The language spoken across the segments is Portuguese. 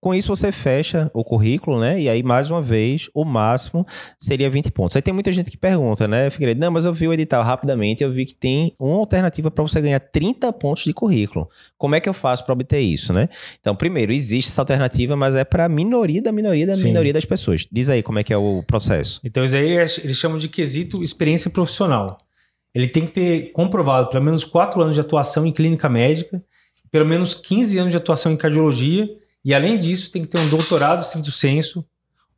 Com isso, você fecha o currículo, né? E aí, mais uma vez, o máximo seria 20 pontos. Aí tem muita gente que pergunta, né, Figueiredo? Não, mas eu vi o edital rapidamente eu vi que tem uma alternativa para você ganhar 30 pontos de currículo. Como é que eu faço para obter isso, né? Então, primeiro, existe essa alternativa, mas é para a minoria da minoria da Sim. minoria das pessoas. Diz aí como é que é o processo. Então, isso aí eles chamam de quesito experiência profissional. Ele tem que ter comprovado pelo menos 4 anos de atuação em clínica médica, pelo menos 15 anos de atuação em cardiologia e além disso, tem que ter um doutorado estrito senso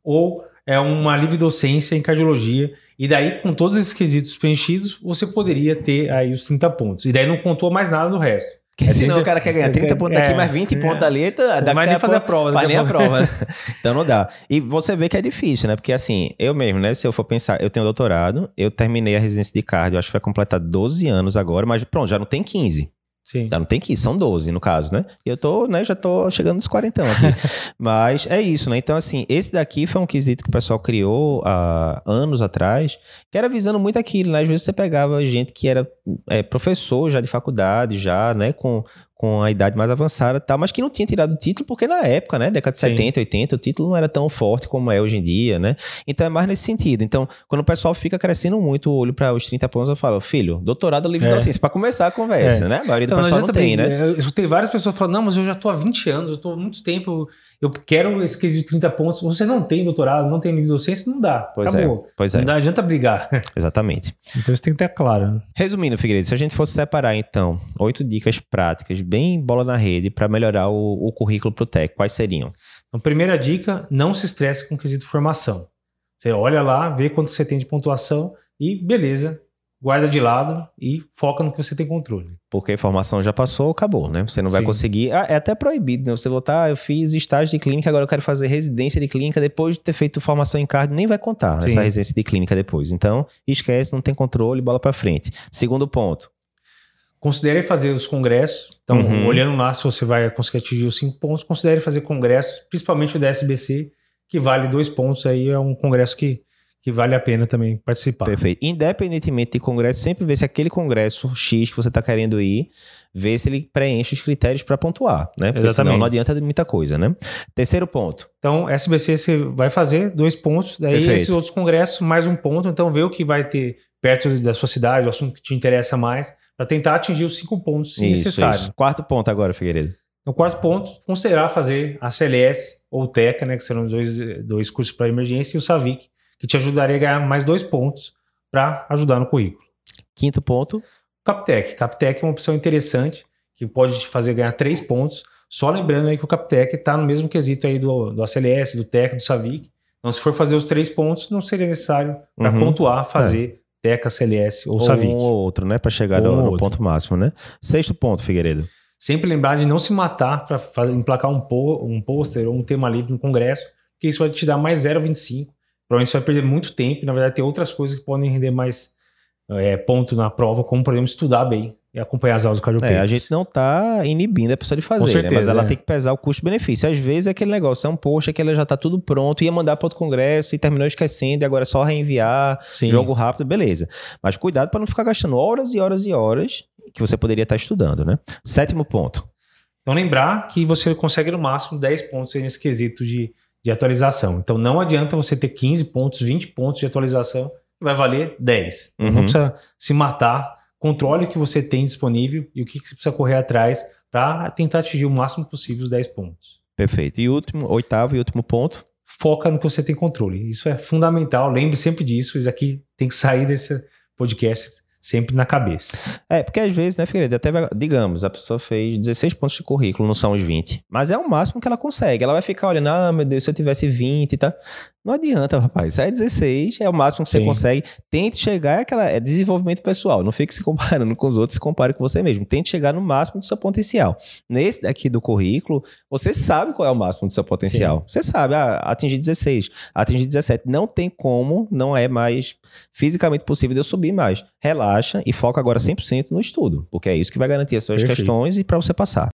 ou é uma livre docência em cardiologia. E daí, com todos esses quesitos preenchidos, você poderia ter aí os 30 pontos. E daí não contou mais nada do resto. Porque é senão 30, o cara quer ganhar 30 pontos daqui, é, mais 20 é, pontos dali, tá, não vai nem fazer a prova. Vai nem a prova, né? Então não dá. E você vê que é difícil, né? Porque assim, eu mesmo, né? Se eu for pensar, eu tenho doutorado, eu terminei a residência de cardio, acho que vai completar 12 anos agora, mas pronto, já não tem 15. Sim. Não tem que ir, são 12 no caso, né? E eu tô, né, já tô chegando nos 40 aqui. Mas é isso, né? Então, assim, esse daqui foi um quesito que o pessoal criou há anos atrás, que era visando muito aquilo, né? Às vezes você pegava gente que era é, professor já de faculdade, já, né, com, com a idade mais avançada e tal, mas que não tinha tirado o título, porque na época, né, década de Sim. 70, 80, o título não era tão forte como é hoje em dia, né? Então é mais nesse sentido. Então, quando o pessoal fica crescendo muito o olho para os 30 pontos, eu falo, filho, doutorado livre é. docência, para começar a conversa, é. né? A maioria do então, pessoal não também, tem, né? Eu escutei várias pessoas falando, não, mas eu já tô há 20 anos, eu tô há muito tempo, eu quero esse quesito de 30 pontos. Você não tem doutorado, não tem livre docência, não dá. Pois é, Acabou. é. Pois é. Não adianta brigar. Exatamente. Então isso tem que ter claro. Né? Resumindo, Figueiredo, se a gente fosse separar, então, oito dicas práticas, bem bola na rede, para melhorar o, o currículo para o técnico? Quais seriam? Então, primeira dica, não se estresse com o quesito formação. Você olha lá, vê quanto você tem de pontuação e beleza, guarda de lado e foca no que você tem controle. Porque a formação já passou, acabou, né? Você não vai Sim. conseguir. Ah, é até proibido, né? Você botar, ah, eu fiz estágio de clínica, agora eu quero fazer residência de clínica depois de ter feito formação em cardio, nem vai contar Sim. essa residência de clínica depois. Então, esquece, não tem controle, bola para frente. Segundo ponto, Considere fazer os congressos. Então, uhum. olhando lá se você vai conseguir atingir os cinco pontos, considere fazer congressos, principalmente o da SBC, que vale dois pontos aí, é um congresso que, que vale a pena também participar. Perfeito. Independentemente de congresso, sempre vê se aquele congresso X que você está querendo ir, vê se ele preenche os critérios para pontuar, né? Porque Exatamente. senão não adianta de muita coisa, né? Terceiro ponto. Então, SBC você vai fazer dois pontos, daí Perfeito. esses outros congressos mais um ponto, então vê o que vai ter perto da sua cidade, o assunto que te interessa mais, para tentar atingir os cinco pontos isso, necessários. Isso. Quarto ponto agora, Figueiredo. No quarto ponto, considerar fazer a CLS ou TECA, né, que serão dois, dois cursos para emergência, e o SAVIC, que te ajudaria a ganhar mais dois pontos para ajudar no currículo. Quinto ponto. Captec. Captec é uma opção interessante que pode te fazer ganhar três pontos. Só lembrando aí que o Captec está no mesmo quesito aí do, do ACLS, do TEC, do SAVIC. Então, se for fazer os três pontos, não seria necessário para uhum. pontuar fazer é. Teca, CLS ou, ou Savic. Um ou outro, né? Para chegar no, no ponto máximo, né? Sexto ponto, Figueiredo. Sempre lembrar de não se matar para emplacar um, po, um pôster ou um tema livre no congresso, porque isso vai te dar mais 0,25. Provavelmente você vai perder muito tempo. E, na verdade, tem outras coisas que podem render mais é, ponto na prova, como, por exemplo, estudar bem e acompanhar as aulas do cardiopeitos. É, a gente não está inibindo a pessoa de fazer, certeza, né? mas ela é. tem que pesar o custo-benefício. Às vezes é aquele negócio, é um post que ela já está tudo pronto, ia mandar para outro congresso e terminou esquecendo, e agora é só reenviar, Sim. jogo rápido, beleza. Mas cuidado para não ficar gastando horas e horas e horas que você poderia estar tá estudando, né? Sétimo ponto. Então lembrar que você consegue no máximo 10 pontos nesse quesito de, de atualização. Então não adianta você ter 15 pontos, 20 pontos de atualização, vai valer 10. Então, uhum. Não precisa se matar controle o que você tem disponível e o que você precisa correr atrás para tentar atingir o máximo possível os 10 pontos. Perfeito. E último, oitavo e último ponto? Foca no que você tem controle. Isso é fundamental. Lembre sempre disso. Isso aqui tem que sair desse podcast sempre na cabeça. É, porque às vezes, né, Figueiredo, até, digamos, a pessoa fez 16 pontos de currículo, não são os 20. Mas é o máximo que ela consegue. Ela vai ficar olhando, ah, meu Deus, se eu tivesse 20 e tá. Não adianta, rapaz. É 16, é o máximo que Sim. você consegue. Tente chegar, é aquela, é desenvolvimento pessoal. Não fique se comparando com os outros, se compare com você mesmo. Tente chegar no máximo do seu potencial. Nesse daqui do currículo, você sabe qual é o máximo do seu potencial. Sim. Você sabe, ah, atingir 16, atingir 17. Não tem como, não é mais fisicamente possível de eu subir mais. Relaxa e foca agora 100% no estudo, porque é isso que vai garantir as suas Perfeito. questões e para você passar.